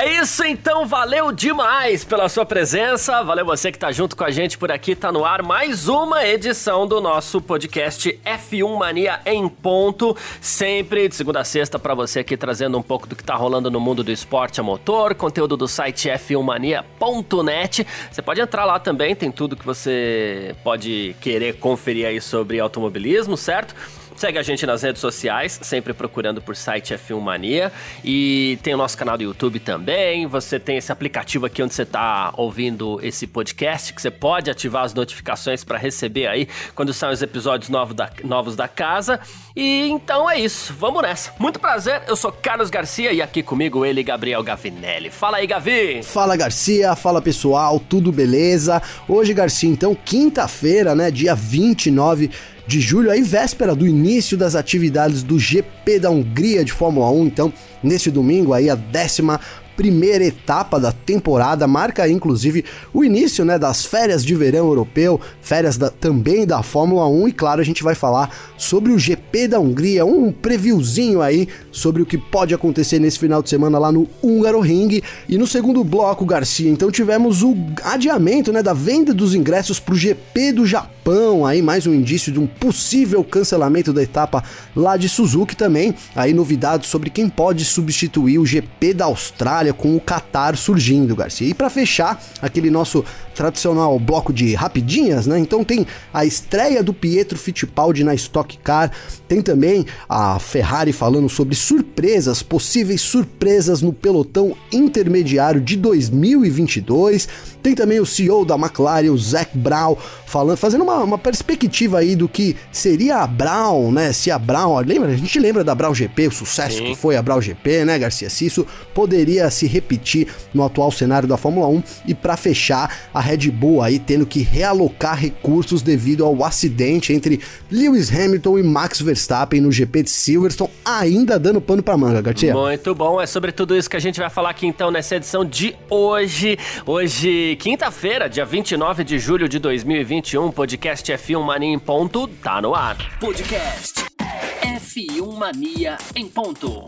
É isso então, valeu demais pela sua presença, valeu você que tá junto com a gente por aqui, tá no ar mais uma edição do nosso podcast F1 Mania em ponto, sempre de segunda a sexta para você aqui trazendo um pouco do que tá rolando no mundo do esporte a motor, conteúdo do site f1mania.net. Você pode entrar lá também, tem tudo que você pode querer conferir aí sobre automobilismo, certo? Segue a gente nas redes sociais, sempre procurando por site F1 Mania. E tem o nosso canal do YouTube também. Você tem esse aplicativo aqui onde você está ouvindo esse podcast, que você pode ativar as notificações para receber aí quando saem os episódios novos da, novos da casa. E então é isso, vamos nessa. Muito prazer, eu sou Carlos Garcia e aqui comigo ele, Gabriel Gavinelli. Fala aí, Gavi! Fala Garcia, fala pessoal, tudo beleza? Hoje, Garcia, então, quinta-feira, né, dia 29 de julho, aí véspera do início das atividades do GP da Hungria de Fórmula 1. Então, nesse domingo aí a décima primeira etapa da temporada, marca inclusive o início né, das férias de verão europeu, férias da, também da Fórmula 1 e claro, a gente vai falar sobre o GP da Hungria, um previewzinho aí sobre o que pode acontecer nesse final de semana lá no Húngaro Ring. E no segundo bloco, Garcia, então tivemos o adiamento né, da venda dos ingressos para o GP do Japão, aí mais um indício de um possível cancelamento da etapa lá de Suzuki também, aí novidades sobre quem pode substituir o GP da Austrália com o Qatar surgindo, Garcia. E para fechar aquele nosso tradicional bloco de rapidinhas, né? Então tem a estreia do Pietro Fittipaldi na Stock Car, tem também a Ferrari falando sobre surpresas, possíveis surpresas no pelotão intermediário de 2022. Tem também o CEO da McLaren, o Zac Brown, falando, fazendo uma, uma perspectiva aí do que seria a Brown, né? Se a Brown, lembra? A gente lembra da Brown GP, o sucesso Sim. que foi a Brown GP, né, Garcia? Se isso poderia se repetir no atual cenário da Fórmula 1 e para fechar a Red Bull aí tendo que realocar recursos devido ao acidente entre Lewis Hamilton e Max Verstappen no GP de Silverstone, ainda dando pano para manga, Garcia. Muito bom, é sobre tudo isso que a gente vai falar aqui então nessa edição de hoje. Hoje, quinta-feira, dia 29 de julho de 2021, podcast F1 Mania em ponto tá no ar. Podcast F1 Mania em ponto.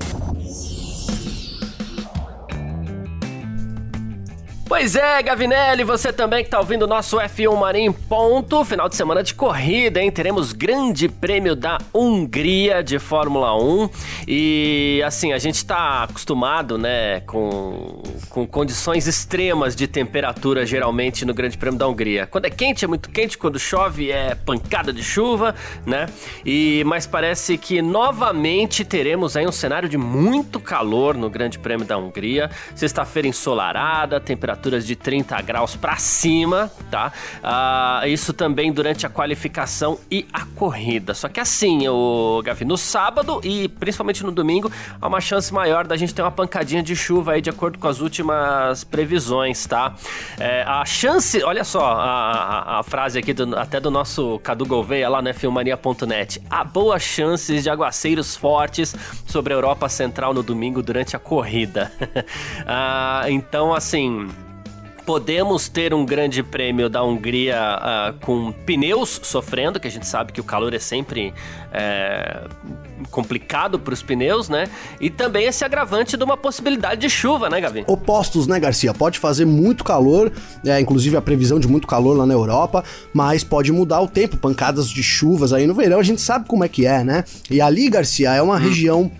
Pois é, Gavinelli, você também que tá ouvindo o nosso F1 Marim ponto, final de semana de corrida, hein? Teremos grande prêmio da Hungria de Fórmula 1 e assim, a gente tá acostumado, né, com, com condições extremas de temperatura geralmente no grande prêmio da Hungria. Quando é quente é muito quente, quando chove é pancada de chuva, né? E mas parece que novamente teremos aí um cenário de muito calor no grande prêmio da Hungria. Sexta-feira ensolarada, temperatura temperaturas de 30 graus para cima, tá? Uh, isso também durante a qualificação e a corrida. Só que assim, o Gavi, no sábado e principalmente no domingo, há uma chance maior da gente ter uma pancadinha de chuva aí de acordo com as últimas previsões, tá? É, a chance, olha só a, a, a frase aqui do, até do nosso Cadu Gouveia lá no filmania.net. Há boas chances de aguaceiros fortes sobre a Europa Central no domingo durante a corrida. uh, então, assim, Podemos ter um grande prêmio da Hungria uh, com pneus sofrendo, que a gente sabe que o calor é sempre é, complicado para os pneus, né? E também esse agravante de uma possibilidade de chuva, né, Gavi? Opostos, né, Garcia? Pode fazer muito calor, é, inclusive a previsão de muito calor lá na Europa, mas pode mudar o tempo, pancadas de chuvas aí no verão, a gente sabe como é que é, né? E ali, Garcia, é uma hum. região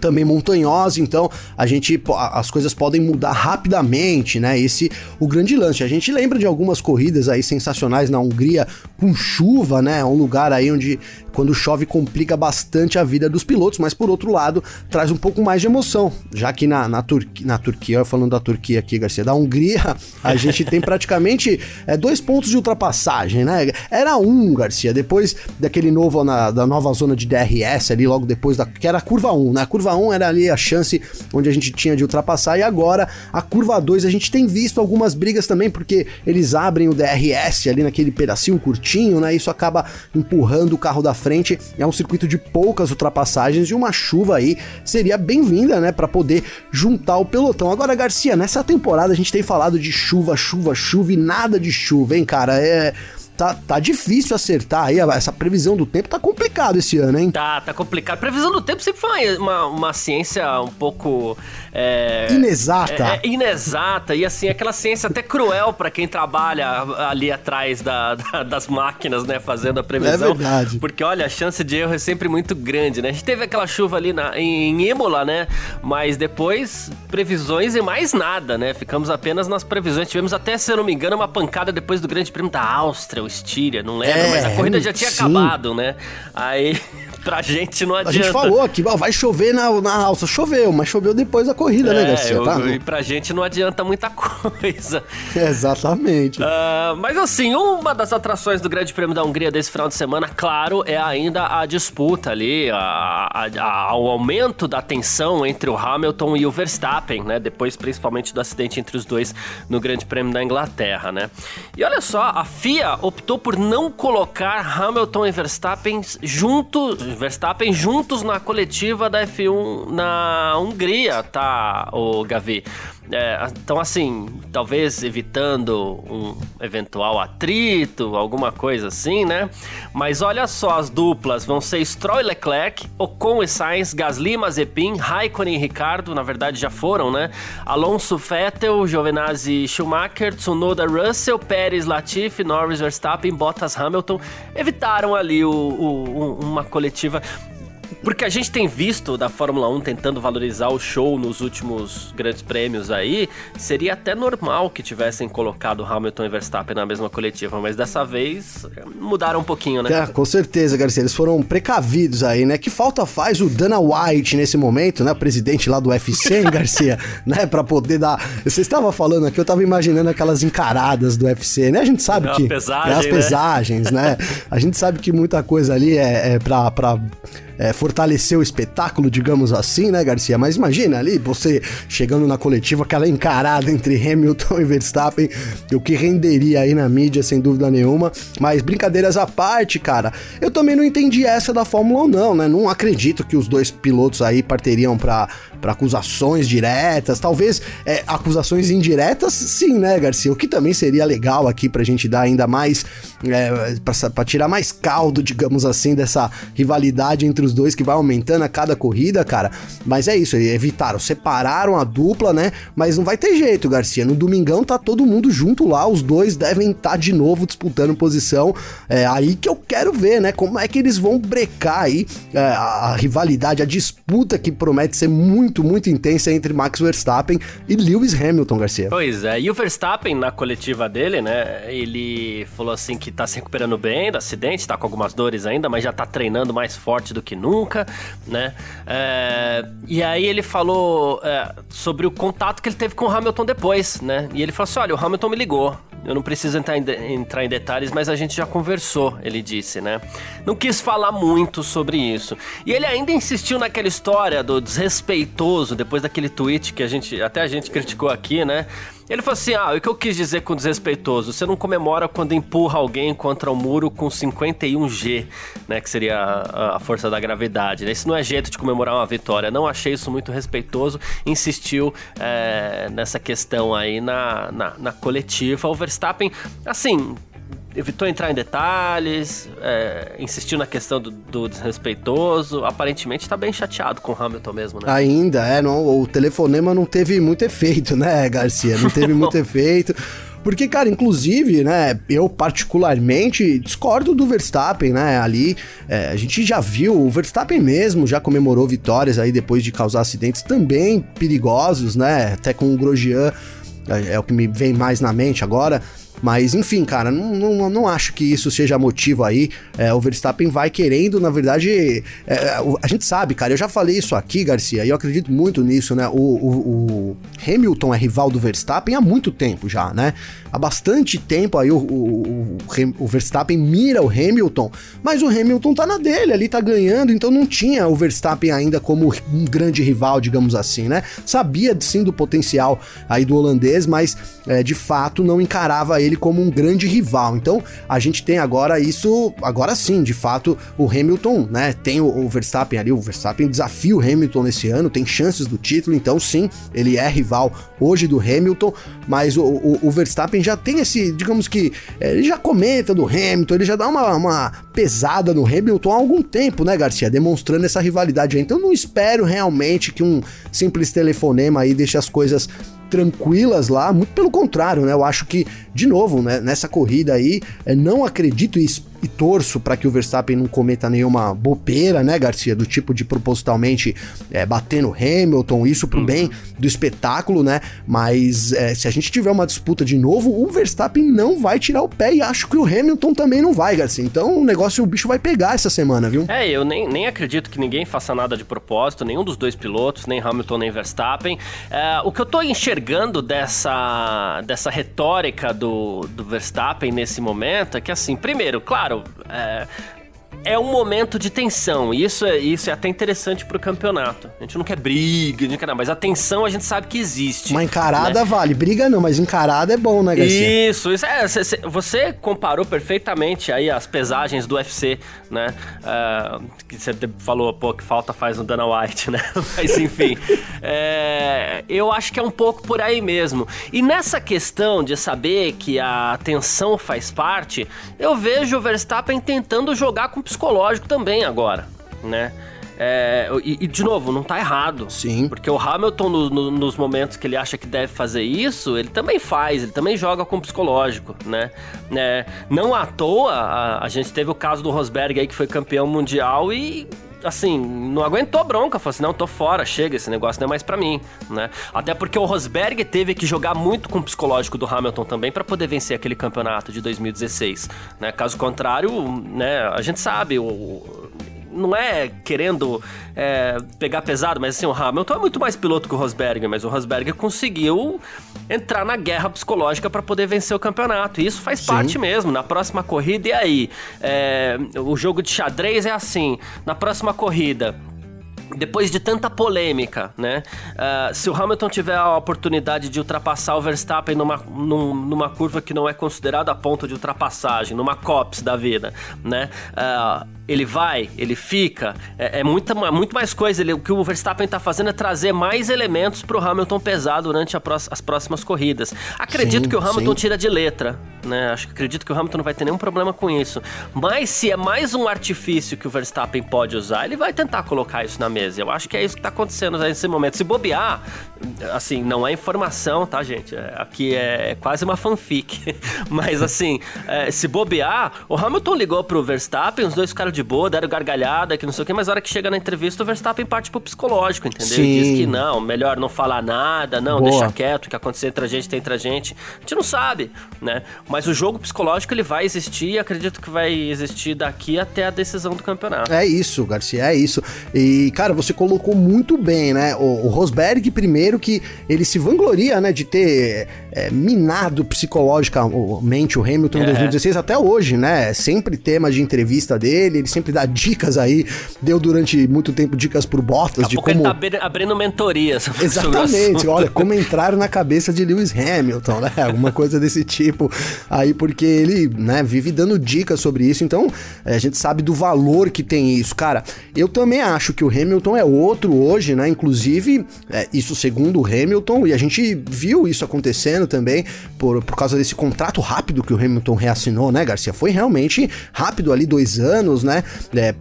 também montanhosa, então a gente as coisas podem mudar rapidamente, né? Esse o grande lance. A gente lembra de algumas corridas aí sensacionais na Hungria com chuva, né? Um lugar aí onde quando chove complica bastante a vida dos pilotos, mas por outro lado traz um pouco mais de emoção, já que na, na, Turqui, na Turquia, falando da Turquia aqui, Garcia, da Hungria, a gente tem praticamente é, dois pontos de ultrapassagem, né? Era um, Garcia, depois daquele novo na, da nova zona de DRS ali, logo depois da que era a curva 1, né? A curva 1 era ali a chance onde a gente tinha de ultrapassar, e agora a curva 2 a gente tem visto algumas brigas também, porque eles abrem o DRS ali naquele pedacinho curtinho, né? Isso acaba empurrando o carro da frente. É um circuito de poucas ultrapassagens e uma chuva aí seria bem-vinda, né, para poder juntar o pelotão. Agora, Garcia, nessa temporada a gente tem falado de chuva, chuva, chuva e nada de chuva, hein, cara? É tá, tá difícil acertar aí. Essa previsão do tempo tá complicado esse ano, hein? Tá, tá complicado. Previsão do tempo sempre foi uma, uma ciência um pouco. É, inexata. É, é, inexata. E assim, aquela ciência até cruel para quem trabalha ali atrás da, da, das máquinas, né? Fazendo a previsão. É verdade. Porque olha, a chance de erro é sempre muito grande, né? A gente teve aquela chuva ali na, em Imola, né? Mas depois, previsões e mais nada, né? Ficamos apenas nas previsões. Tivemos até, se eu não me engano, uma pancada depois do Grande Prêmio da Áustria Styria, não lembro, é, mas a corrida já tinha sim. acabado, né? Aí pra gente não adianta. A gente falou aqui, vai chover na, na alça. Choveu, mas choveu depois da corrida, né, é, né, Garcia? Eu, tá? E pra gente não adianta muita coisa. Exatamente. Uh, mas assim, uma das atrações do Grande Prêmio da Hungria desse final de semana, claro, é ainda a disputa ali, a, a, a, o aumento da tensão entre o Hamilton e o Verstappen, né? Depois, principalmente, do acidente entre os dois no Grande Prêmio da Inglaterra, né? E olha só, a FIA optou por não colocar Hamilton e Verstappen juntos Verstappen juntos na coletiva da F1 na Hungria, tá, o Gavi? É, então, assim, talvez evitando um eventual atrito, alguma coisa assim, né? Mas olha só, as duplas vão ser Stroll e Leclerc, Ocon e Sainz, Gasly, Mazepin, Raikkonen e Ricardo, na verdade já foram, né? Alonso, Vettel, Giovinazzi Schumacher, Tsunoda, Russell, Pérez, Latifi, Norris, Verstappen, Bottas, Hamilton. Evitaram ali o, o, uma coletiva porque a gente tem visto da Fórmula 1 tentando valorizar o show nos últimos grandes prêmios aí, seria até normal que tivessem colocado Hamilton e Verstappen na mesma coletiva, mas dessa vez mudaram um pouquinho, né? É, com certeza, Garcia, eles foram precavidos aí, né? Que falta faz o Dana White nesse momento, né? Presidente lá do UFC, hein, Garcia, né? Pra poder dar... Você estava falando aqui, eu tava imaginando aquelas encaradas do UFC, né? A gente sabe é que... Pesagem, é as né? pesagens, né? né? A gente sabe que muita coisa ali é, é pra... pra é, fortalecer o espetáculo, digamos assim, né, Garcia? Mas imagina ali, você chegando na coletiva, aquela encarada entre Hamilton e Verstappen, o que renderia aí na mídia, sem dúvida nenhuma. Mas brincadeiras à parte, cara, eu também não entendi essa da Fórmula 1, não, né? Não acredito que os dois pilotos aí parteriam para acusações diretas, talvez é, acusações indiretas, sim, né, Garcia? O que também seria legal aqui pra gente dar ainda mais, é, tirar mais caldo, digamos assim, dessa rivalidade entre os dois que vai aumentando a cada corrida, cara. Mas é isso, evitaram, separaram a dupla, né? Mas não vai ter jeito, Garcia. No domingão tá todo mundo junto lá, os dois devem estar tá de novo disputando posição. É aí que eu quero ver, né? Como é que eles vão brecar aí é, a rivalidade, a disputa que promete ser muito, muito intensa entre Max Verstappen e Lewis Hamilton, Garcia. Pois é, e o Verstappen na coletiva dele, né? Ele falou assim que tá se recuperando bem do acidente, tá com algumas dores ainda, mas já tá treinando mais forte do que nunca, né? É, e aí ele falou é, sobre o contato que ele teve com o Hamilton depois, né? E ele falou assim: olha, o Hamilton me ligou. Eu não preciso entrar em, de, entrar em detalhes, mas a gente já conversou, ele disse, né? Não quis falar muito sobre isso. E ele ainda insistiu naquela história do desrespeitoso, depois daquele tweet que a gente, até a gente criticou aqui, né? Ele falou assim: ah, o que eu quis dizer com desrespeitoso? Você não comemora quando empurra alguém contra o muro com 51G, né? Que seria a, a, força da gravidade. Né? Isso não é jeito de comemorar uma vitória. Não achei isso muito respeitoso. Insistiu é, nessa questão aí na, na, na coletiva. O Verstappen, assim, evitou entrar em detalhes, é, insistiu na questão do, do, desrespeitoso. Aparentemente tá bem chateado com o Hamilton mesmo, né? Ainda, é, não, o telefonema não teve muito efeito, né, Garcia? Não teve muito efeito. Porque, cara, inclusive, né, eu particularmente discordo do Verstappen, né, ali, é, a gente já viu, o Verstappen mesmo já comemorou vitórias aí depois de causar acidentes também perigosos, né, até com o Grosjean, é, é o que me vem mais na mente agora, Mas enfim, cara, não, não, não acho que isso seja motivo aí. É, o Verstappen vai querendo, na verdade, é, a gente sabe, cara, eu já falei isso aqui, Garcia, e eu acredito muito nisso, né? O, o, o Hamilton é rival do Verstappen há muito tempo já, né? Há bastante tempo aí o, o, o, Verstappen mira o Hamilton, mas o Hamilton tá na dele, ali tá ganhando, então não tinha o Verstappen ainda como um grande rival, digamos assim, né? Sabia sim do potencial aí do holandês, mas é, de fato não encarava ele como um grande rival. Então a gente tem agora isso, agora sim, de fato, o Hamilton, né? Tem o, o Verstappen ali, o Verstappen desafia o Hamilton nesse ano, tem chances do título, então sim, ele é rival hoje do Hamilton, mas o, o, o Verstappen Verstappen já tem esse, digamos que, é, ele já comenta do Hamilton, ele já dá uma, uma pesada no Hamilton há algum tempo, né, Garcia? Demonstrando essa rivalidade aí. Então não espero realmente que um simples telefonema aí deixe as coisas tranquilas lá, muito pelo contrário, né? Eu acho que, de novo, né, nessa corrida aí, é, não acredito e e torço para que o Verstappen não cometa nenhuma bobeira, né, Garcia? Do tipo de propositalmente é, bater no Hamilton, isso pro uhum. bem do espetáculo, né? Mas é, se a gente tiver uma disputa de novo, o Verstappen não vai tirar o pé e acho que o Hamilton também não vai, Garcia. Então o negócio, o bicho vai pegar essa semana, viu? É, eu nem, nem acredito que ninguém faça nada de propósito, nenhum dos dois pilotos, nem Hamilton nem Verstappen. É, o que eu tô enxergando dessa, dessa retórica do, do Verstappen nesse momento é que, assim, primeiro, claro claro, é, é um momento de tensão. E isso é, isso é até interessante pro campeonato. A gente não quer briga, não quer nada, mas a tensão a gente sabe que existe. Uma encarada né? vale. Briga não, mas encarada é bom, né, Garcia? Isso, isso. É, você comparou perfeitamente aí as pesagens do UFC, né? Uh, que você falou, pô, que falta faz no Dana White, né? mas enfim. é, eu acho que é um pouco por aí mesmo. E nessa questão de saber que a tensão faz parte, eu vejo o Verstappen tentando jogar com psicológico também agora, né? É, e, e, de novo, não tá errado. Sim. Porque o Hamilton, no, no, nos momentos que ele acha que deve fazer isso, ele também faz, ele também joga com psicológico, né? É, não à toa, a, a, gente teve o caso do Rosberg aí, que foi campeão mundial e. Assim, não aguentou bronca, falou assim: não, tô fora, chega, esse negócio não é mais para mim, né? Até porque o Rosberg teve que jogar muito com o psicológico do Hamilton também para poder vencer aquele campeonato de 2016, né? Caso contrário, né, a gente sabe, o, não é querendo é, pegar pesado, mas assim, o Hamilton é muito mais piloto que o Rosberg, mas o Rosberg conseguiu entrar na guerra psicológica para poder vencer o campeonato. E isso faz Sim. parte mesmo. Na próxima corrida, e aí? É, o jogo de xadrez é assim: na próxima corrida depois de tanta polêmica, né? Uh, se o Hamilton tiver a oportunidade de ultrapassar o Verstappen numa, num, numa curva que não é considerada ponto de ultrapassagem, numa COPS da vida, né? Uh, ele vai, ele fica, é, é muita, muito mais coisa. Ele, o que o Verstappen está fazendo é trazer mais elementos para o Hamilton pesar durante as próximas corridas. Acredito sim, que o Hamilton sim. tira de letra, né? Acho, acredito que o Hamilton não vai ter nenhum problema com isso. Mas se é mais um artifício que o Verstappen pode usar, ele vai tentar colocar isso na mesa. Eu acho que é isso que está acontecendo nesse momento. Se bobear, assim, não é informação, tá, gente? É, aqui é quase uma fanfic. Mas assim, é, se bobear, o Hamilton ligou pro Verstappen, os dois ficaram de boa, deram gargalhada, que não sei o que, mas na hora que chega na entrevista, o Verstappen parte pro psicológico, entendeu? Sim. Diz que não, melhor não falar nada, não, boa. deixa quieto, o que acontecer entre a gente tem entre a gente. A gente não sabe, né? Mas o jogo psicológico ele vai existir e acredito que vai existir daqui até a decisão do campeonato. É isso, Garcia, é isso. E, cara, você colocou muito bem, né? O, o Rosberg, primeiro, que ele se vangloria, né, de ter é, minado psicologicamente o Hamilton em 2016 é. até hoje, né? É sempre tema de entrevista dele, ele sempre dá dicas aí, deu durante muito tempo dicas pro Bottas Daqui de como... ele tá abrindo mentorias. Exatamente, olha, como entrar na cabeça de Lewis Hamilton, né? Alguma coisa desse tipo aí, porque ele, né, vive dando dicas sobre isso, então é, a gente sabe do valor que tem isso. Cara, eu também acho que o Hamilton é outro hoje, né? Inclusive, é, isso segundo o Hamilton, e a gente viu isso acontecendo também por, por causa desse contrato rápido que o Hamilton reassinou, né, Garcia? Foi realmente rápido ali, dois anos, né? É,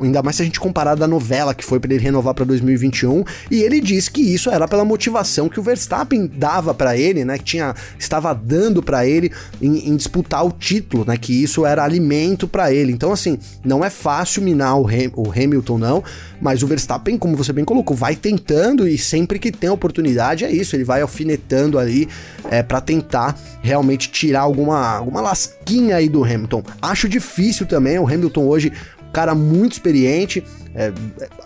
ainda mais se a gente comparar da novela que foi para ele renovar para 2021, e ele disse que isso era pela motivação que o Verstappen dava para ele, né, que tinha estava dando para ele em, em, disputar o título, né, que isso era alimento para ele. Então assim, não é fácil minar o, Ham, o Hamilton não, mas o Verstappen, como você bem colocou, vai tentando e sempre que tem oportunidade é isso, ele vai alfinetando ali é, para tentar realmente tirar alguma, alguma lasquinha aí do Hamilton. Acho difícil também, o Hamilton hoje cara muito experiente. É,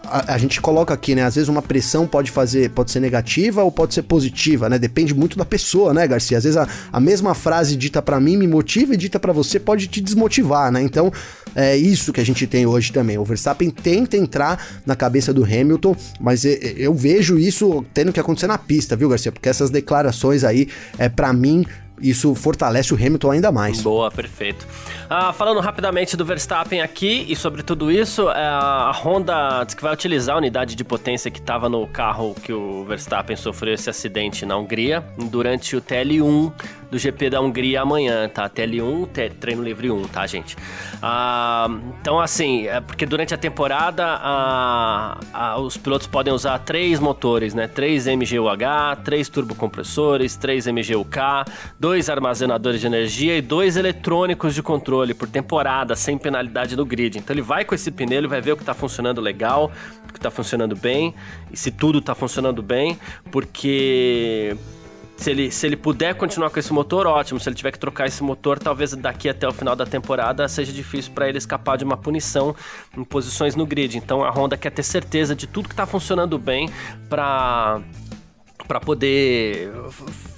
a, a, gente coloca aqui, né? Às vezes uma pressão pode fazer, pode ser negativa ou pode ser positiva, né? Depende muito da pessoa, né, Garcia? Às vezes a, a mesma frase dita para mim me motiva e dita para você pode te desmotivar, né? Então é isso que a gente tem hoje também. O Verstappen tenta entrar na cabeça do Hamilton, mas eu vejo isso tendo que acontecer na pista, viu, Garcia? Porque essas declarações aí, é para mim, isso fortalece o Hamilton ainda mais. Boa, perfeito. Ah, falando rapidamente do Verstappen aqui e sobre tudo isso, é, a Honda diz que vai utilizar a unidade de potência que estava no carro que o Verstappen sofreu esse acidente na Hungria durante o TL1 do GP da Hungria amanhã, tá? TL1, treino livre 1, tá, gente? Ah, então, assim, é porque durante a temporada os pilotos podem usar três motores, né? Três MGUH, três turbocompressores, três MGUK, dois armazenadores de energia e dois eletrônicos de controle por temporada, sem penalidade no grid. Então ele vai com esse pneu, ele vai ver o que está funcionando legal, o que está funcionando bem, e se tudo está funcionando bem, porque se ele, se ele puder continuar com esse motor, ótimo. Se ele tiver que trocar esse motor, talvez daqui até o final da temporada seja difícil para ele escapar de uma punição em posições no grid. Então a Honda quer ter certeza de tudo que está funcionando bem para para poder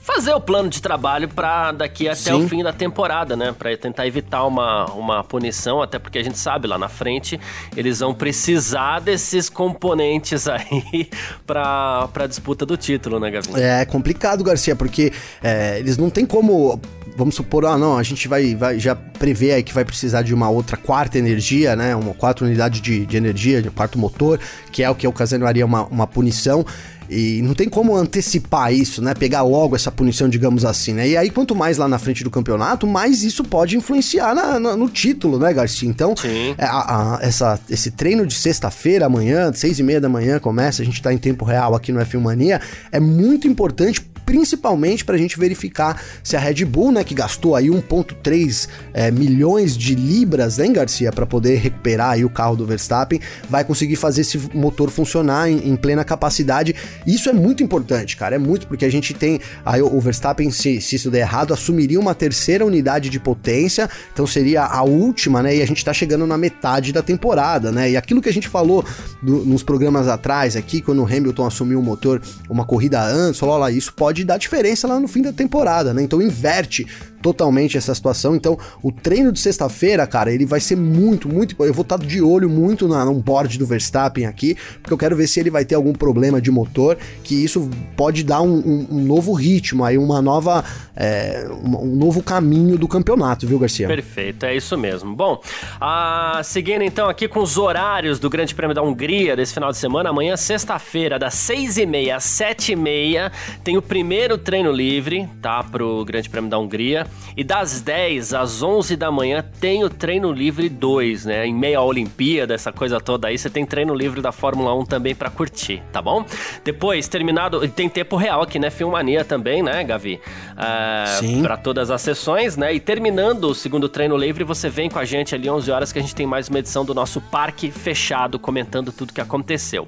fazer o plano de trabalho para daqui até Sim. o fim da temporada, né? Para tentar evitar uma, uma punição, até porque a gente sabe lá na frente eles vão precisar desses componentes aí para a disputa do título, né, Gavi? É complicado, Garcia, porque é, eles não tem como vamos supor, ah, não, a gente vai, vai já prever aí que vai precisar de uma outra quarta energia, né? Uma quarta unidade de, de energia, de um quarto motor, que é o que ocasionaria uma, uma punição. E não tem como antecipar isso, né? Pegar logo essa punição, digamos assim, né? E aí, quanto mais lá na frente do campeonato, mais isso pode influenciar na, na, no título, né, Garcia? Então, é, a, a, essa, esse treino de sexta-feira, amanhã, seis e meia da manhã, começa, a gente tá em tempo real aqui no F1 Mania, é muito importante principalmente para a gente verificar se a Red Bull, né, que gastou aí 1,3 é, milhões de libras, né, Garcia, para poder recuperar aí o carro do Verstappen, vai conseguir fazer esse motor funcionar em, em, plena capacidade. Isso é muito importante, cara, é muito, porque a gente tem aí o Verstappen, se, se isso der errado, assumiria uma terceira unidade de potência, então seria a última, né, e a gente tá chegando na metade da temporada, né, e aquilo que a gente falou do, nos programas atrás aqui, quando o Hamilton assumiu o motor uma corrida antes, falou, olha, isso pode pode dar diferença lá no fim da temporada, né? Então inverte totalmente essa situação. Então, o treino de sexta-feira, cara, ele vai ser muito, muito. Eu vou estar de olho muito na, no board do Verstappen aqui, porque eu quero ver se ele vai ter algum problema de motor, que isso pode dar um, um, um novo ritmo, aí uma nova, é, um, novo caminho do campeonato, viu, Garcia? Perfeito, é isso mesmo. Bom, ah, seguindo então aqui com os horários do Grande Prêmio da Hungria desse final de semana, amanhã, sexta-feira, das seis e meia às sete e meia, tem o primeiro treino livre, tá, pro Grande Prêmio da Hungria. E das 10 às 11 da manhã tem o treino livre 2, né? Em meio à Olimpíada, essa coisa toda aí, você tem treino livre da Fórmula 1 também para curtir, tá bom? Depois, terminado, tem tempo real aqui, né? Filmania também, né, Gavi? Uh, Sim. Para todas as sessões, né? E terminando o segundo treino livre, você vem com a gente ali 11 horas que a gente tem mais uma edição do nosso parque fechado comentando tudo que aconteceu.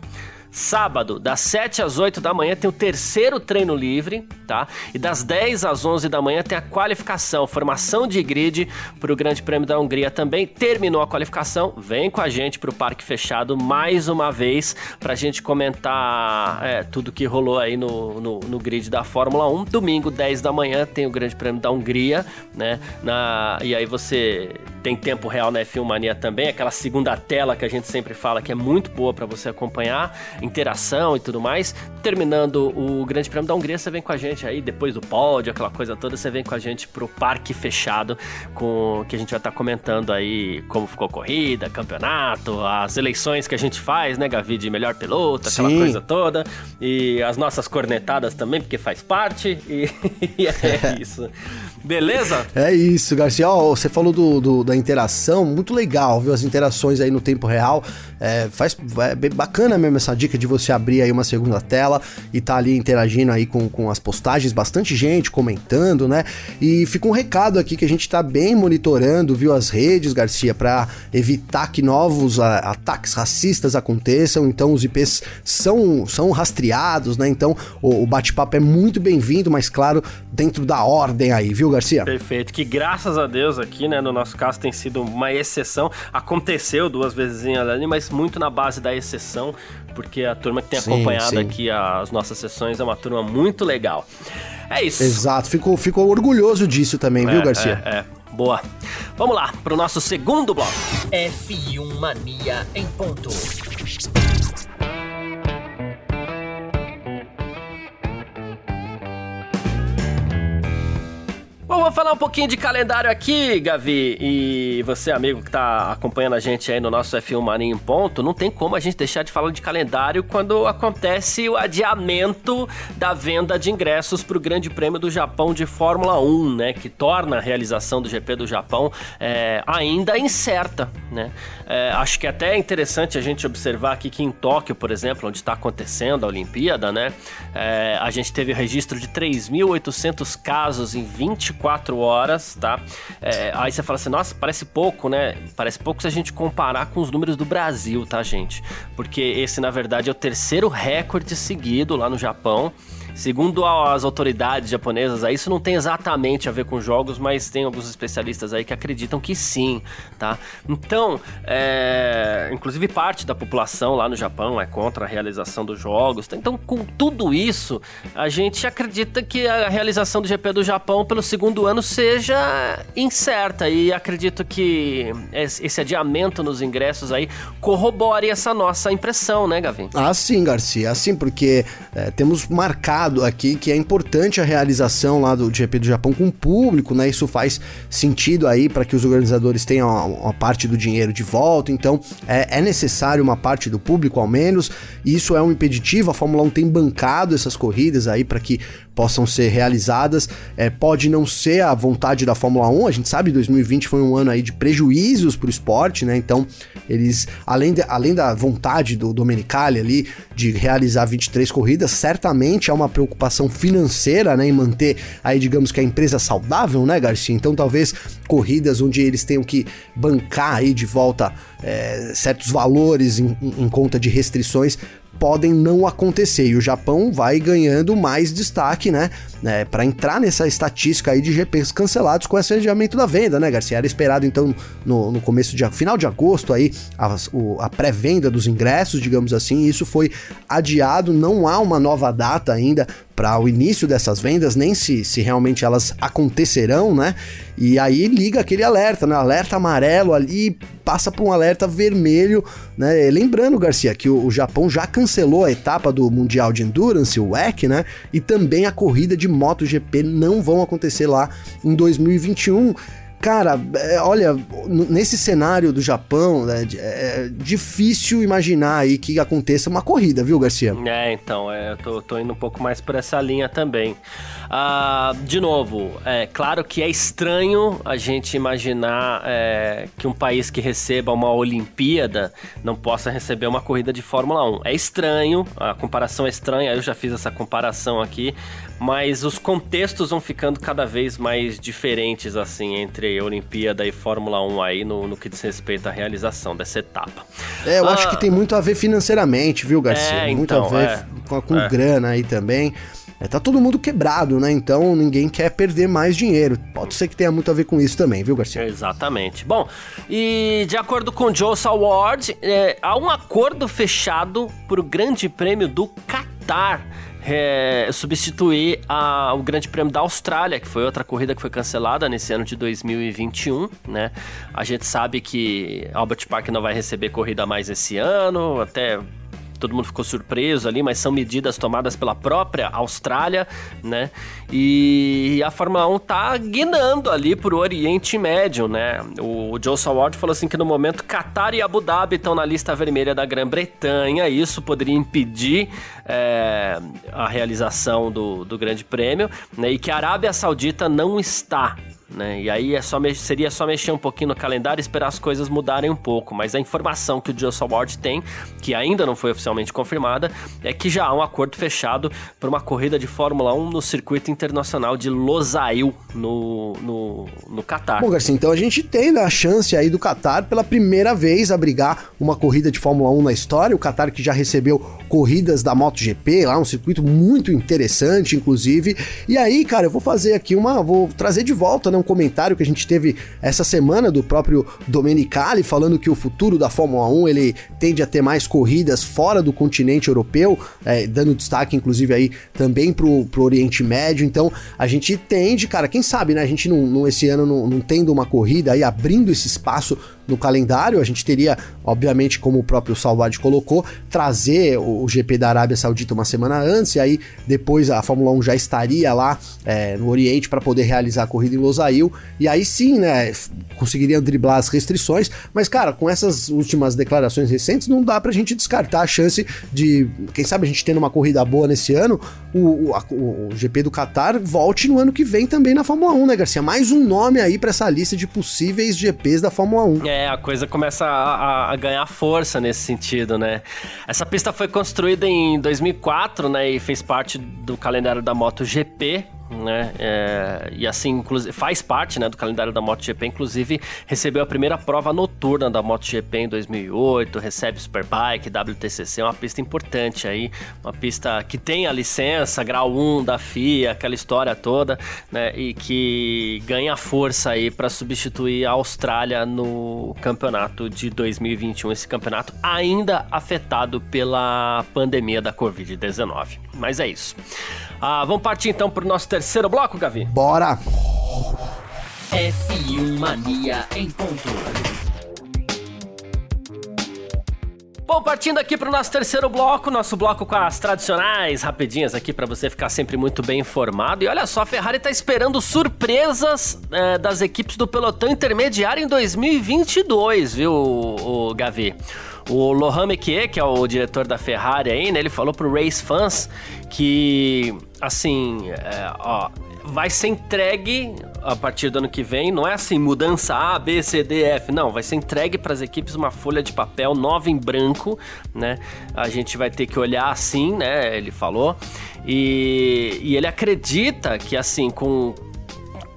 Sábado, das 7 às 8 da manhã, tem o terceiro treino livre, tá? E das 10 às 11 da manhã tem a qualificação, formação de grid para o Grande Prêmio da Hungria também. Terminou a qualificação, vem com a gente para o Parque Fechado mais uma vez para a gente comentar é, tudo que rolou aí no, no, no, grid da Fórmula 1. Domingo, 10 da manhã, tem o Grande Prêmio da Hungria, né? Na, e aí você tem tempo real na F1 Mania também, aquela segunda tela que a gente sempre fala que é muito boa para você acompanhar interação e tudo mais. Terminando o Grande Prêmio da Hungria, você vem com a gente aí, depois do pódio, aquela coisa toda, você vem com a gente pro parque fechado, com que a gente vai estar tá comentando aí como ficou a corrida, campeonato, as eleições que a gente faz, né, Gavi, de melhor piloto, aquela Sim. coisa toda. E as nossas cornetadas também, porque faz parte. E, e é isso. Beleza? É isso, Garcia. Você falou do, do, da interação, muito legal, viu? As interações aí no tempo real. É, faz, é bem bacana mesmo essa dica de você abrir aí uma segunda tela e tá ali interagindo aí com, com as postagens, bastante gente comentando, né? E fica um recado aqui que a gente tá bem monitorando, viu, as redes, Garcia, para evitar que novos a, ataques racistas aconteçam. Então os IPs são, são rastreados, né? Então o, o bate-papo é muito bem-vindo, mas claro, dentro da ordem aí, viu, Garcia? Perfeito. Que graças a Deus aqui, né, no nosso caso tem sido uma exceção. Aconteceu duas vezes ali, mas muito na base da exceção, porque a turma que tem sim, acompanhado sim. aqui as nossas sessões é uma turma muito legal. É isso. Exato. Ficou, ficou orgulhoso disso também, é, viu, Garcia? É, é. Boa. Vamos lá, pro nosso segundo bloco. F1 Mania em ponto. Vou falar um pouquinho de calendário aqui, Gavi. E você, amigo que tá acompanhando a gente aí no nosso F1 Marinho Ponto, não tem como a gente deixar de falar de calendário quando acontece o adiamento da venda de ingressos para o Grande Prêmio do Japão de Fórmula 1, né? Que torna a realização do GP do Japão é, ainda incerta, né? É, acho que é até é interessante a gente observar aqui que em Tóquio, por exemplo, onde está acontecendo a Olimpíada, né? É, a gente teve registro de 3.800 casos em 24 24 horas, tá? É, aí você fala assim, nossa, parece pouco, né? Parece pouco se a gente comparar com os números do Brasil, tá, gente? Porque esse, na verdade, é o terceiro recorde seguido lá no Japão. Segundo as autoridades japonesas, isso não tem exatamente a ver com jogos, mas tem alguns especialistas aí que acreditam que sim, tá? Então, é... inclusive parte da população lá no Japão é contra a realização dos jogos. Então, com tudo isso, a gente acredita que a realização do GP do Japão pelo segundo ano seja incerta e acredito que esse adiamento nos ingressos aí corrobore essa nossa impressão, né, Gavin? Ah, sim, Garcia, assim, porque é, temos marcado aqui que é importante a realização lá do GP do Japão com o público, né? Isso faz sentido aí para que os organizadores tenham uma, parte do dinheiro de volta, então é, é, necessário uma parte do público ao menos, isso é um impeditivo. A Fórmula 1 tem bancado essas corridas aí para que possam ser realizadas. É, pode não ser a vontade da Fórmula 1, a gente sabe 2020 foi um ano aí de prejuízos para o esporte, né? Então, eles, além, de, além da vontade do Domenicali ali de realizar 23 corridas, certamente há uma preocupação financeira, né, em manter aí, digamos que a empresa saudável, né, Garcia? Então, talvez corridas onde eles tenham que bancar aí de volta é, certos valores em, em, em conta de restrições podem não acontecer. E o Japão vai ganhando mais destaque, né? né para entrar nessa estatística aí de GPs cancelados com esse adiamento da venda, né, Garcia? Era esperado então no, no começo de final de agosto aí a, a pré-venda dos ingressos, digamos assim, e isso foi adiado. Não há uma nova data ainda para o início dessas vendas, nem se, se realmente elas acontecerão, né? E aí liga aquele alerta, né? Alerta amarelo ali passa para um alerta vermelho, né? Lembrando, Garcia, que o, o, Japão já cancelou a etapa do Mundial de Endurance, o WEC, né? E também a corrida de MotoGP não vão acontecer lá em 2021. Cara, é, olha, nesse cenário do Japão, né, é difícil imaginar aí que aconteça uma corrida, viu, Garcia? É, então, é, eu tô, tô, indo um pouco mais por essa linha também. Ah, de novo, é claro que é estranho a gente imaginar é, que um país que receba uma Olimpíada não possa receber uma corrida de Fórmula 1. É estranho, a comparação é estranha, eu já fiz essa comparação aqui, mas os contextos vão ficando cada vez mais diferentes, assim, entre Olimpíada e Fórmula 1 aí no, no que diz respeito à realização dessa etapa. É, eu ah, acho que tem muito a ver financeiramente, viu, Garcia? É, muito então, a ver é, com, com é. grana aí também. É, tá todo mundo quebrado, né? Então ninguém quer perder mais dinheiro. Pode ser que tenha muito a ver com isso também, viu, Garcia? Exatamente. Bom, e de acordo com o Joe Award, é, há um acordo fechado para o Grande Prêmio do Qatar é, substituir a, o Grande Prêmio da Austrália, que foi outra corrida que foi cancelada nesse ano de 2021, né? A gente sabe que Albert Park não vai receber corrida mais esse ano, até todo mundo ficou surpreso ali, mas são medidas tomadas pela própria Austrália, né? E a Fórmula 1 tá guinando ali pro Oriente Médio, né? O Joe Saward falou assim que no momento Qatar e Abu Dhabi estão na lista vermelha da Grã-Bretanha, isso poderia impedir é, a realização do, do Grande Prêmio, né? E que a Arábia Saudita não está né? E aí é só seria só mexer um pouquinho no calendário e esperar as coisas mudarem um pouco. Mas a informação que o Joe Ward tem, que ainda não foi oficialmente confirmada, é que já há um acordo fechado para uma corrida de Fórmula 1 no circuito internacional de Losail, no, no, no Qatar. Bom, Garcia, então a gente tem a chance aí do Qatar pela primeira vez abrigar uma corrida de Fórmula 1 na história. O Qatar que já recebeu corridas da MotoGP, lá um circuito muito interessante, inclusive. E aí, cara, eu vou fazer aqui uma, vou trazer de volta, né, um comentário que a gente teve essa semana do próprio Domenicali falando que o futuro da Fórmula 1 ele tende a ter mais corridas fora do continente europeu, é, dando destaque inclusive aí também pro, pro Oriente Médio. Então a gente tende, cara, quem sabe, né? A gente não, não esse ano não, não tendo uma corrida aí abrindo esse espaço no calendário. A gente teria, obviamente, como o próprio Salvador colocou, trazer o, GP da Arábia Saudita uma semana antes, e aí depois a Fórmula 1 já estaria lá é, no Oriente para poder realizar a corrida em Losail, e aí sim, né, conseguiria driblar as restrições, mas cara, com essas últimas declarações recentes, não dá pra gente descartar a chance de, quem sabe a gente tendo uma corrida boa nesse ano, o, o, a, o GP do Qatar volte no ano que vem também na Fórmula 1, né, Garcia? Mais um nome aí para essa lista de possíveis GPs da Fórmula 1. É, a coisa começa a, a, ganhar força nesse sentido, né? Essa pista foi construída em 2004, né, e fez parte do calendário da MotoGP, né? É, e assim, faz parte né, do calendário da MotoGP, inclusive recebeu a primeira prova noturna da MotoGP em 2008, recebe Superbike, WTCC, é uma pista importante aí, uma pista que tem a licença, grau 1 da FIA, aquela história toda, né? E que ganha força aí para substituir a Austrália no campeonato de 2021, esse campeonato ainda afetado pela pandemia da Covid-19. Mas é isso. Ah, vamos partir então para o nosso terceiro bloco, Gavi? Bora! F1 Mania em ponto. Bom, partindo aqui para o nosso terceiro bloco, nosso bloco com as tradicionais rapidinhas aqui para você ficar sempre muito bem informado. E olha só, a Ferrari está esperando surpresas é, das equipes do pelotão intermediário em 2022, viu, o Gavi? O Lohan Mekier, que é o diretor da Ferrari aí, né, ele falou pro Race Fans que, assim, é, ó, vai ser entregue a partir do ano que vem, não é assim, mudança A, B, C, D, F, não, vai ser entregue para as equipes uma folha de papel nova em branco, né? A gente vai ter que olhar assim, né? Ele falou. E, e ele acredita que, assim, com,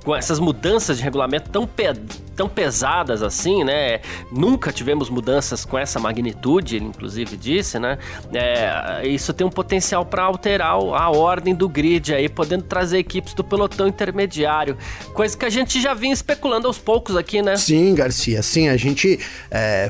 com essas mudanças de regulamento tão, tão pesadas assim, né? Nunca tivemos mudanças com essa magnitude, ele inclusive disse, né? É, isso tem um potencial para alterar a ordem do grid aí, podendo trazer equipes do pelotão intermediário, coisa que a gente já vinha especulando aos poucos aqui, né? Sim, Garcia, sim, a gente é,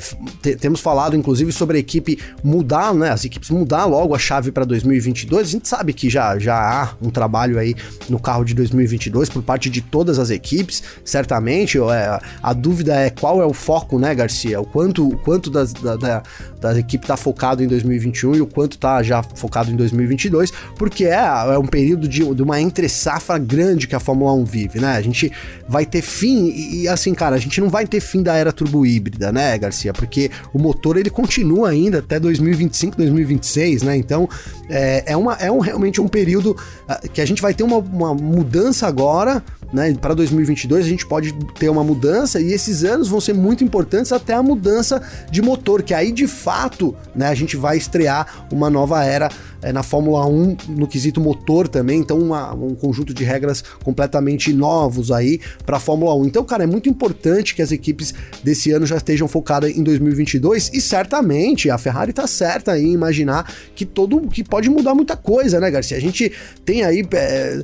temos falado inclusive sobre a equipe mudar, né? As equipes mudar logo a chave para 2022. A gente sabe que já, já há um trabalho aí no carro de 2022 por parte de todas as equipes, certamente. É, a dúvida é qual é o foco, né, Garcia? O quanto, o quanto das, da, da, da equipe tá focado em 2021 e o quanto tá já focado em 2022, porque é, é um período de, de uma entre-safra grande que a Fórmula 1 vive, né? A gente vai ter fim, e, e assim, cara, a gente não vai ter fim da era turbo híbrida, né, Garcia? Porque o motor ele continua ainda até 2025, 2026, né? Então é, é, uma, é um, realmente um período uh, que a gente vai ter uma, uma mudança agora né? Para 2022 a gente pode ter uma mudança e esses anos vão ser muito importantes até a mudança de motor, que aí de fato, né, a gente vai estrear uma nova era é, na Fórmula 1 no quesito motor também, então uma, um conjunto de regras completamente novos aí para a Fórmula 1. Então, cara, é muito importante que as equipes desse ano já estejam focadas em 2022 e certamente a Ferrari está certa em imaginar que todo que pode mudar muita coisa, né, Garcia? A gente tem aí é,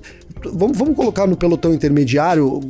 vamos, vamos colocar no pelotão intermediário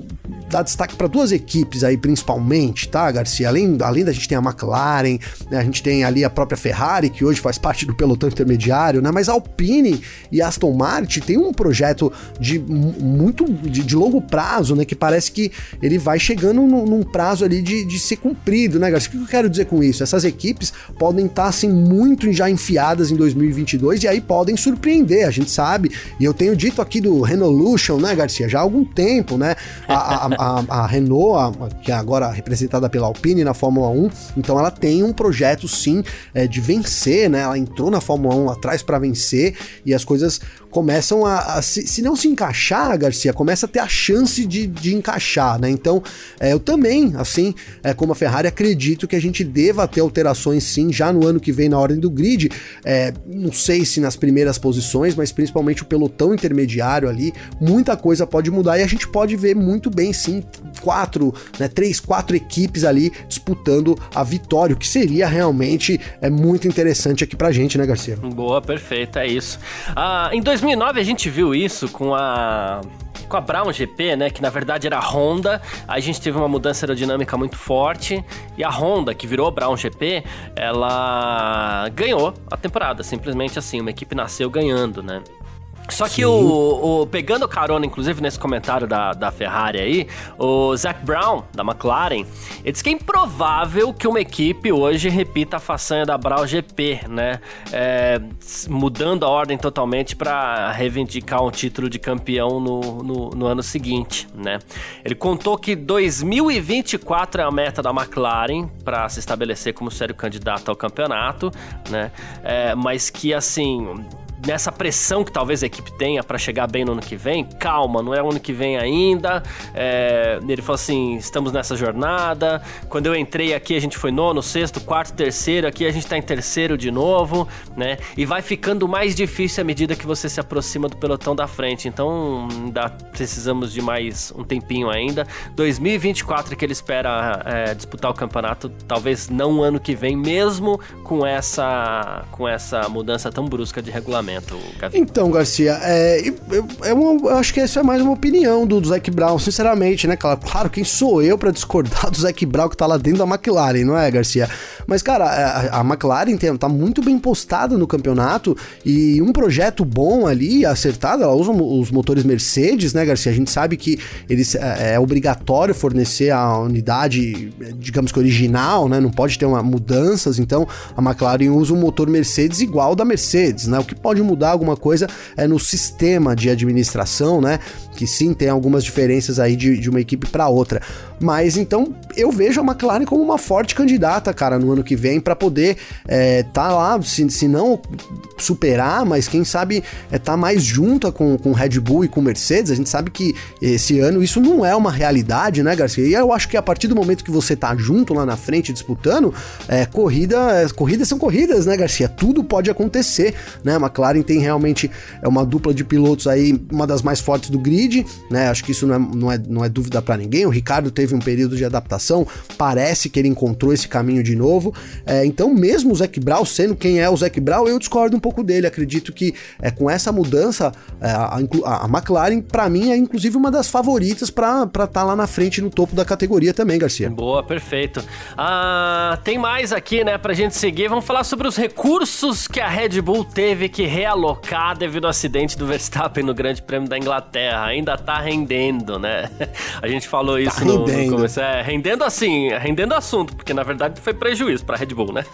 dar destaque para duas equipes aí, principalmente, tá, Garcia? Além, além da gente ter a McLaren, né, a gente tem ali a própria Ferrari, que hoje faz parte do pelotão intermediário, né? Mas a Alpine e Aston Martin tem um projeto de muito de, de longo prazo, né? Que parece que ele vai chegando num, num prazo ali de, de ser cumprido, né, Garcia? O que eu quero dizer com isso? Essas equipes podem estar, tá, assim, muito já enfiadas em 2022 e aí podem surpreender, a gente sabe. E eu tenho dito aqui do Renolution, né, Garcia? Já há algum tempo, né? A, a, a, a Renault, a, que é agora representada pela Alpine na Fórmula 1, então ela tem um projeto, sim, é, de vencer, né? Ela entrou na Fórmula 1 atrás para vencer e as coisas começam a, a se, se, não se encaixar, Garcia, começa a ter a chance de, de encaixar, né? Então, é, eu também, assim, é, como a Ferrari, acredito que a gente deva ter alterações sim já no ano que vem na ordem do grid. É, não sei se nas primeiras posições, mas principalmente o pelotão intermediário ali, muita coisa pode mudar e a gente pode ver muito bem sim quatro, né, três, quatro equipes ali disputando a vitória, o que seria realmente é muito interessante aqui pra gente, né, Garcia? Boa, perfeito, é isso. Ah, em dois 2009 a gente viu isso com a com a Brown GP, né, que na verdade era a Honda, a gente teve uma mudança aerodinâmica muito forte e a Honda, que virou Brown GP, ela ganhou a temporada, simplesmente assim, uma equipe nasceu ganhando, né? Só que o, o, pegando carona, inclusive nesse comentário da, da Ferrari aí, o Zac Brown, da McLaren, ele diz que é improvável que uma equipe hoje repita a façanha da Brown GP, né? É, mudando a ordem totalmente para reivindicar um título de campeão no, no, no, ano seguinte, né? Ele contou que 2024 é a meta da McLaren para se estabelecer como sério candidato ao campeonato, né? É, mas que assim nessa pressão que talvez a equipe tenha para chegar bem no ano que vem, calma, não é o ano que vem ainda. É, ele falou assim: estamos nessa jornada. Quando eu entrei aqui, a gente foi nono, sexto, quarto, terceiro. Aqui a gente tá em terceiro de novo, né? E vai ficando mais difícil à medida que você se aproxima do pelotão da frente. Então, ainda precisamos de mais um tempinho ainda. 2024 é que ele espera é, disputar o campeonato, talvez não ano que vem, mesmo com essa, com essa mudança tão brusca de regulamento. Gavi? Então, Garcia, é, eu, eu, eu, acho que essa é mais uma opinião do, do Zac Brown, sinceramente, né? Claro, claro quem sou eu para discordar do Zac Brown que tá lá dentro da McLaren, não é, Garcia? Mas, cara, a, a McLaren tem, tá muito bem postada no campeonato e um projeto bom ali, acertado, ela usa os motores Mercedes, né, Garcia? A gente sabe que eles é, é obrigatório fornecer a unidade, digamos que original, né? Não pode ter uma, mudanças, então a McLaren usa um motor Mercedes igual da Mercedes, né? O que pode mudar alguma coisa é no sistema de administração, né? Que sim tem algumas diferenças aí de, de uma equipe para outra. Mas então eu vejo a McLaren como uma forte candidata, cara, no ano que vem para poder é, tá lá, se, se não superar, mas quem sabe é tá mais junta com, com Red Bull e com Mercedes. A gente sabe que esse ano isso não é uma realidade, né, Garcia? E eu acho que a partir do momento que você tá junto lá na frente disputando, é, corrida, é, corridas são corridas, né, Garcia? Tudo pode acontecer, né? A McLaren tem realmente é uma dupla de pilotos aí, uma das mais fortes do grid, né? Acho que isso não é, não é, não é dúvida para ninguém. O Ricardo teve um período de adaptação, parece que ele encontrou esse caminho de novo. É, então, mesmo o Zac Brown sendo quem é o Zac Brown, eu discordo um pouco dele. Acredito que é, com essa mudança, é, a, a, a, McLaren, para mim, é inclusive uma das favoritas para estar tá lá na frente no topo da categoria também, Garcia. Boa, perfeito. Ah, tem mais aqui, né, pra gente seguir. Vamos falar sobre os recursos que a Red Bull teve que realocar devido ao acidente do Verstappen no Grande Prêmio da Inglaterra. Ainda tá rendendo, né? A gente falou tá isso tá no, começo. É, rendendo assim, rendendo assunto, porque na verdade foi prejuízo pra Red Bull, né?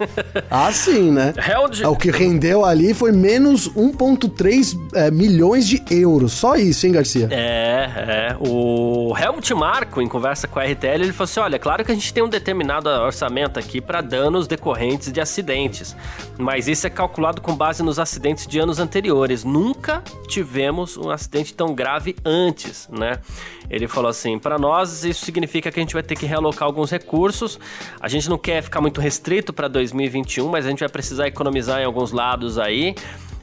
Ah, sim, né? Held... É, o que rendeu ali foi menos 1,3 é, milhões de euros. Só isso, hein, Garcia? É, é. O Helmut Marko, em conversa com a RTL, ele falou assim: olha, claro que a gente tem um determinado orçamento aqui para danos decorrentes de acidentes, mas isso é calculado com base nos acidentes de anos anteriores. Nunca tivemos um acidente tão grave antes, né? Ele falou assim: para nós isso significa que a gente vai ter que realocar alguns recursos. A gente não quer ficar muito restrito para 2021, mas a gente vai precisar economizar em alguns lados aí.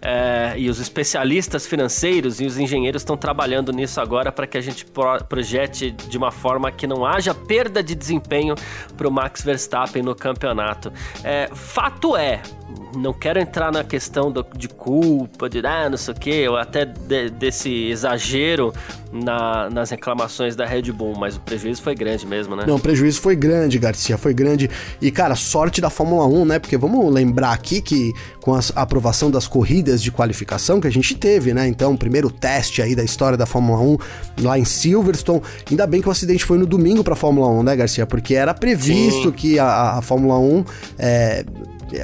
É, e os especialistas financeiros e os engenheiros estão trabalhando nisso agora para que a gente pro projete de uma forma que não haja perda de desempenho para o Max Verstappen no campeonato. É, fato é, não quero entrar na questão do, de culpa, de ah, não sei o que, ou até de, desse exagero na, nas reclamações da Red Bull, mas o prejuízo foi grande mesmo, né? Não, o prejuízo foi grande, Garcia, foi grande. E, cara, sorte da Fórmula 1, né? Porque vamos lembrar aqui que com a aprovação das corridas de qualificação que a gente teve, né? Então, o primeiro teste aí da história da Fórmula 1 lá em Silverstone. Ainda bem que o acidente foi no domingo pra Fórmula 1, né, Garcia? Porque era previsto Sim. que a, a Fórmula 1 é,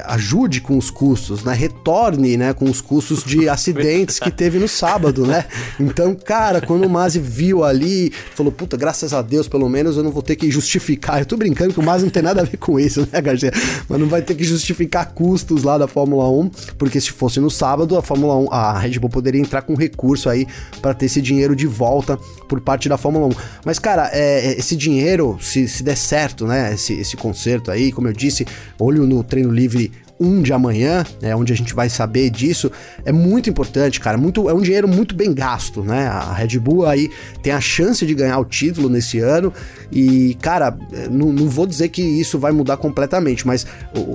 ajude com os custos, né? Retorne, né, com os custos de acidentes que teve no sábado, né? Então, cara, quando o Masi viu ali, falou, puta, graças a Deus, pelo menos eu não vou ter que justificar. Eu tô brincando que o Masi não tem nada a ver com isso, né, Garcia? Mas não vai ter que justificar custos lá da Fórmula 1, porque se fosse no sábado, a Fórmula 1, a Red Bull poderia entrar com recurso aí para ter esse dinheiro de volta por parte da Fórmula 1. Mas, cara, é, esse dinheiro, se, se der certo, né, esse, esse conserto aí, como eu disse, olho no treino livre livre 1 de amanhã, é onde a gente vai saber disso, é muito importante, cara. Muito, é um dinheiro muito bem gasto, né? A Red Bull aí tem a chance de ganhar o título nesse ano. E, cara, não, não vou dizer que isso vai mudar completamente, mas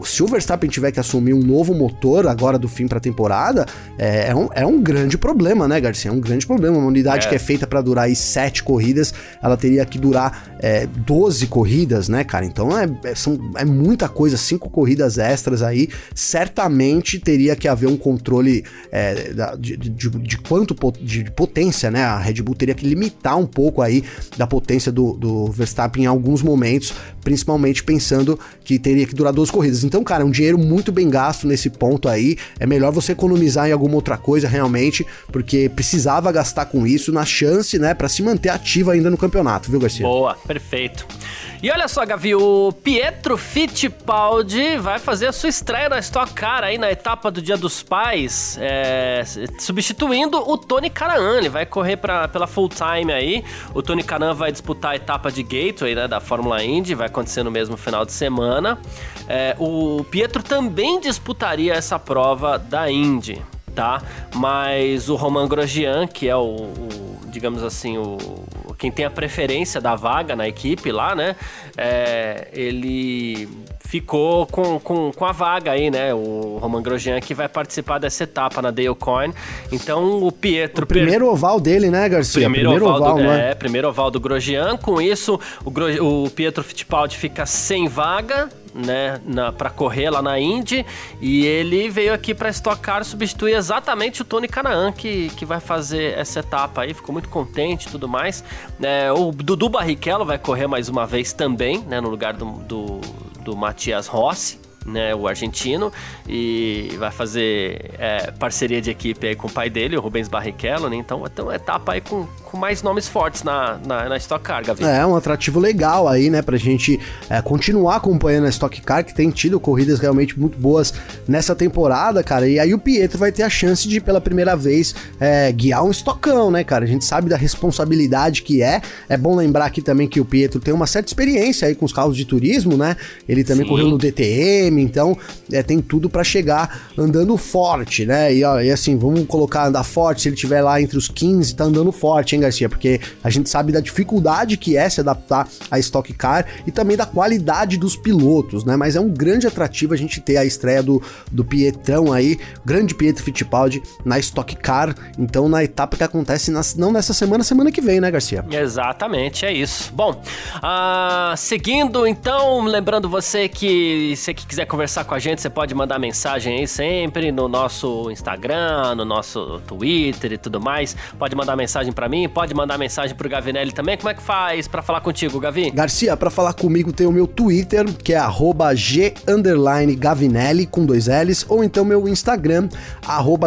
se o Verstappen tiver que assumir um novo motor agora do fim para a temporada, é, é, um, é um grande problema, né, Garcia? É um grande problema. Uma unidade é. que é feita para durar aí sete corridas, ela teria que durar é, 12 corridas, né, cara? Então é, é, são, é muita coisa, cinco corridas extras aí certamente teria que haver um controle é, de, de, de, quanto de potência, né? A Red Bull teria que limitar um pouco aí da potência do, do Verstappen em alguns momentos, principalmente pensando que teria que durar duas corridas. Então, cara, é um dinheiro muito bem gasto nesse ponto aí. É melhor você economizar em alguma outra coisa realmente, porque precisava gastar com isso na chance, né, para se manter ativo ainda no campeonato, viu, Garcia? Boa, perfeito. E olha só, Gavi, o Pietro Fittipaldi vai fazer a sua estreia na Stock Car aí na etapa do Dia dos Pais, é, substituindo o Tony Canan. Ele vai correr pra, pela full time aí. O Tony Canan vai disputar a etapa de Gateway, né, da Fórmula Indy, vai acontecer no mesmo final de semana. É, o Pietro também disputaria essa prova da Indy, tá? Mas o Roman Grosjean, que é o, o digamos assim, o quem tem a preferência da vaga na equipe lá, né? É, ele ficou com, com, com a vaga aí, né? O Roman Grosjean que vai participar dessa etapa na Dale Coin. Então o Pietro. O primeiro per... oval dele, né, Garcia? Primeiro, primeiro oval, oval do, é? é? primeiro oval do Grosjean. Com isso, o, Gro... o Pietro Fittipaldi fica sem vaga né, para correr lá na Indy e ele veio aqui para Stock Car substituir exatamente o Tony Canaan que, que vai fazer essa etapa aí, ficou muito contente e tudo mais. É, o Dudu Barrichello vai correr mais uma vez também, né, no lugar do, do, do Matias Rossi né, o argentino, e vai fazer é, parceria de equipe aí com o pai dele, o Rubens Barrichello, né? Então, então é etapa aí com, com mais nomes fortes na, na, na Stock Car, Gavi. É, um atrativo legal aí, né, pra gente é, continuar acompanhando a Stock Car, que tem tido corridas realmente muito boas nessa temporada, cara, e aí o Pietro vai ter a chance de, pela primeira vez, é, guiar um estocão, né, cara? A gente sabe da responsabilidade que é, é bom lembrar aqui também que o Pietro tem uma certa experiência aí com os carros de turismo, né? Ele também Sim. correu no DTM, time, então é, tem tudo para chegar andando forte, né? E, ó, e, assim, vamos colocar andar forte, se ele tiver lá entre os 15, tá andando forte, hein, Garcia? Porque a gente sabe da dificuldade que é se adaptar a Stock Car e também da qualidade dos pilotos, né? Mas é um grande atrativo a gente ter a estreia do, do Pietrão aí, grande Pietro Fittipaldi na Stock Car, então na etapa que acontece não nessa semana, semana que vem, né, Garcia? Exatamente, é isso. Bom, uh, seguindo então, lembrando você que se que quiser conversar com a gente, você pode mandar mensagem aí sempre no nosso Instagram, no nosso Twitter e tudo mais. Pode mandar mensagem para mim, pode mandar mensagem pro Gavinelli também. Como é que faz para falar contigo, Gavi? Garcia, para falar comigo tem o meu Twitter, que é @g_gavinelli com dois L's, ou então meu Instagram,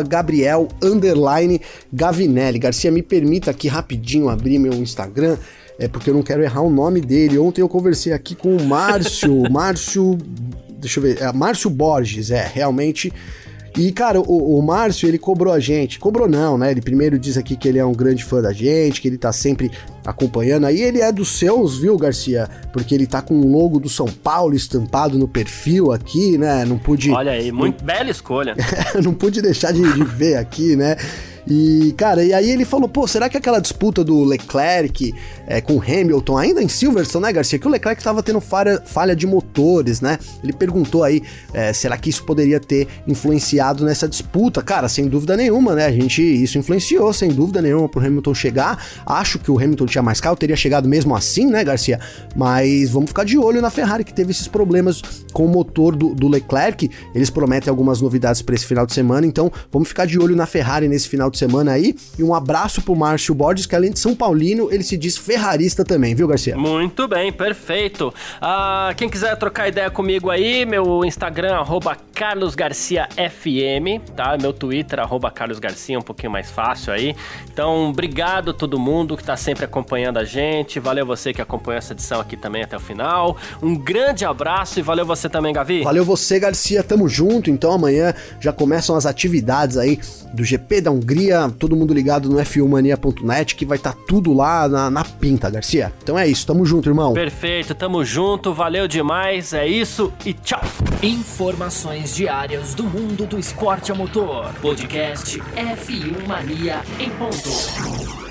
@gabriel_gavinelli. Garcia, me permita aqui rapidinho abrir meu Instagram é porque eu não quero errar o nome dele. Ontem eu conversei aqui com o Márcio, Márcio deixa eu ver, é Márcio Borges, é, realmente. E, cara, o, o Márcio, ele cobrou a gente. Cobrou não, né? Ele primeiro diz aqui que ele é um grande fã da gente, que ele tá sempre acompanhando. Aí ele é dos seus, viu, Garcia? Porque ele tá com o logo do São Paulo estampado no perfil aqui, né? Não pude. Olha aí, muito não... bela escolha. não pude deixar de, de ver aqui, né? E, cara, e aí ele falou, pô, será que aquela disputa do Leclerc é, com Hamilton, ainda em Silverstone, né, Garcia? Que o Leclerc tava tendo falha, falha de motores, né? Ele perguntou aí, é, será que isso poderia ter influenciado nessa disputa? Cara, sem dúvida nenhuma, né? A gente, isso influenciou, sem dúvida nenhuma, pro Hamilton chegar. Acho que o Hamilton tinha mais carro, teria chegado mesmo assim, né, Garcia? Mas vamos ficar de olho na Ferrari, que teve esses problemas com o motor do, do Leclerc. Eles prometem algumas novidades para esse final de semana, então vamos ficar de olho na Ferrari nesse final de semana aí. E um abraço pro Márcio Borges, que além de São Paulino, ele se diz ferrarista também, viu, Garcia? Muito bem, perfeito. Uh, quem quiser trocar ideia comigo aí, meu Instagram, arroba carlosgarciafm, tá? Meu Twitter, arroba carlosgarcia, um pouquinho mais fácil aí. Então, obrigado a todo mundo que tá sempre acompanhando a gente. Valeu você que acompanhou essa edição aqui também até o final. Um grande abraço e valeu você também, Gavi. Valeu você, Garcia. Tamo junto. Então, amanhã já começam as atividades aí do GP da Hungria todo mundo ligado no f1mania.net que vai estar tá tudo lá na, na pinta, Garcia. Então é isso, tamo junto, irmão. Perfeito, tamo junto, valeu demais, é isso e tchau. Informações diárias do mundo do esporte a motor. Podcast F1 Mania em ponto.